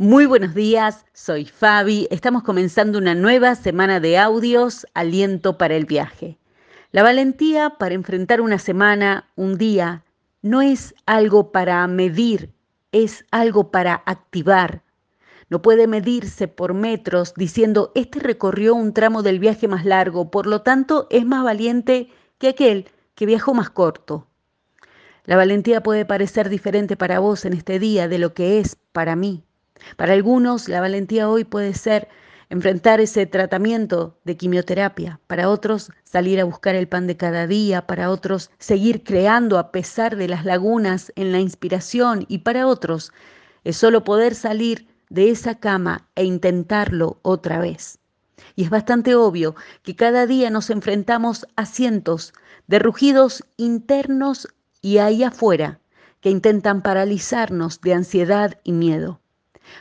Muy buenos días, soy Fabi. Estamos comenzando una nueva semana de audios, aliento para el viaje. La valentía para enfrentar una semana, un día, no es algo para medir, es algo para activar. No puede medirse por metros diciendo, este recorrió un tramo del viaje más largo, por lo tanto es más valiente que aquel que viajó más corto. La valentía puede parecer diferente para vos en este día de lo que es para mí. Para algunos, la valentía hoy puede ser enfrentar ese tratamiento de quimioterapia, para otros salir a buscar el pan de cada día, para otros seguir creando a pesar de las lagunas en la inspiración y para otros es solo poder salir de esa cama e intentarlo otra vez. Y es bastante obvio que cada día nos enfrentamos a cientos de rugidos internos y ahí afuera que intentan paralizarnos de ansiedad y miedo.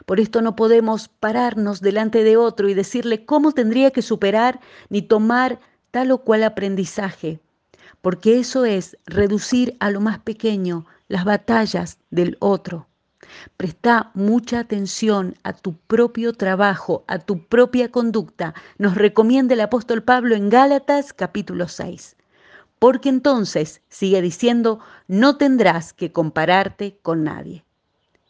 Por esto no podemos pararnos delante de otro y decirle cómo tendría que superar ni tomar tal o cual aprendizaje, porque eso es reducir a lo más pequeño las batallas del otro. Presta mucha atención a tu propio trabajo, a tu propia conducta, nos recomienda el apóstol Pablo en Gálatas capítulo 6. Porque entonces, sigue diciendo, no tendrás que compararte con nadie.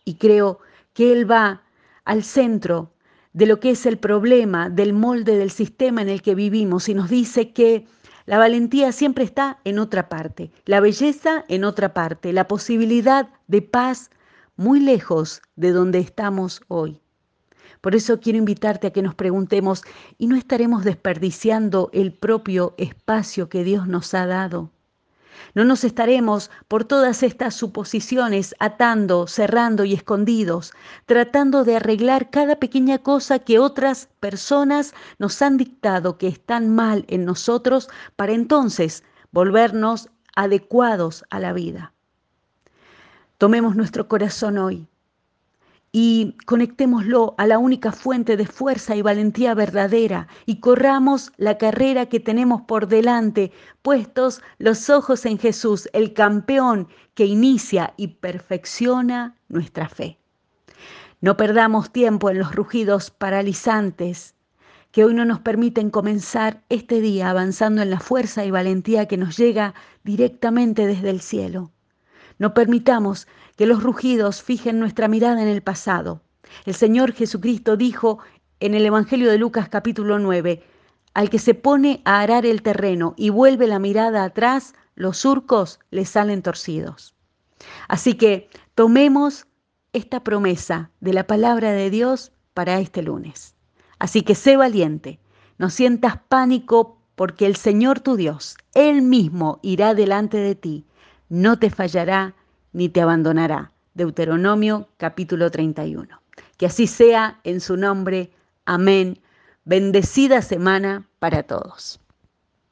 Y creo que Él va al centro de lo que es el problema, del molde del sistema en el que vivimos y nos dice que la valentía siempre está en otra parte, la belleza en otra parte, la posibilidad de paz muy lejos de donde estamos hoy. Por eso quiero invitarte a que nos preguntemos, ¿y no estaremos desperdiciando el propio espacio que Dios nos ha dado? No nos estaremos por todas estas suposiciones atando, cerrando y escondidos, tratando de arreglar cada pequeña cosa que otras personas nos han dictado que están mal en nosotros para entonces volvernos adecuados a la vida. Tomemos nuestro corazón hoy y conectémoslo a la única fuente de fuerza y valentía verdadera y corramos la carrera que tenemos por delante, puestos los ojos en Jesús, el campeón que inicia y perfecciona nuestra fe. No perdamos tiempo en los rugidos paralizantes que hoy no nos permiten comenzar este día avanzando en la fuerza y valentía que nos llega directamente desde el cielo. No permitamos que los rugidos fijen nuestra mirada en el pasado. El Señor Jesucristo dijo en el Evangelio de Lucas capítulo 9, al que se pone a arar el terreno y vuelve la mirada atrás, los surcos le salen torcidos. Así que tomemos esta promesa de la palabra de Dios para este lunes. Así que sé valiente, no sientas pánico porque el Señor tu Dios, Él mismo irá delante de ti no te fallará ni te abandonará. Deuteronomio capítulo 31. Que así sea en su nombre. Amén. Bendecida semana para todos.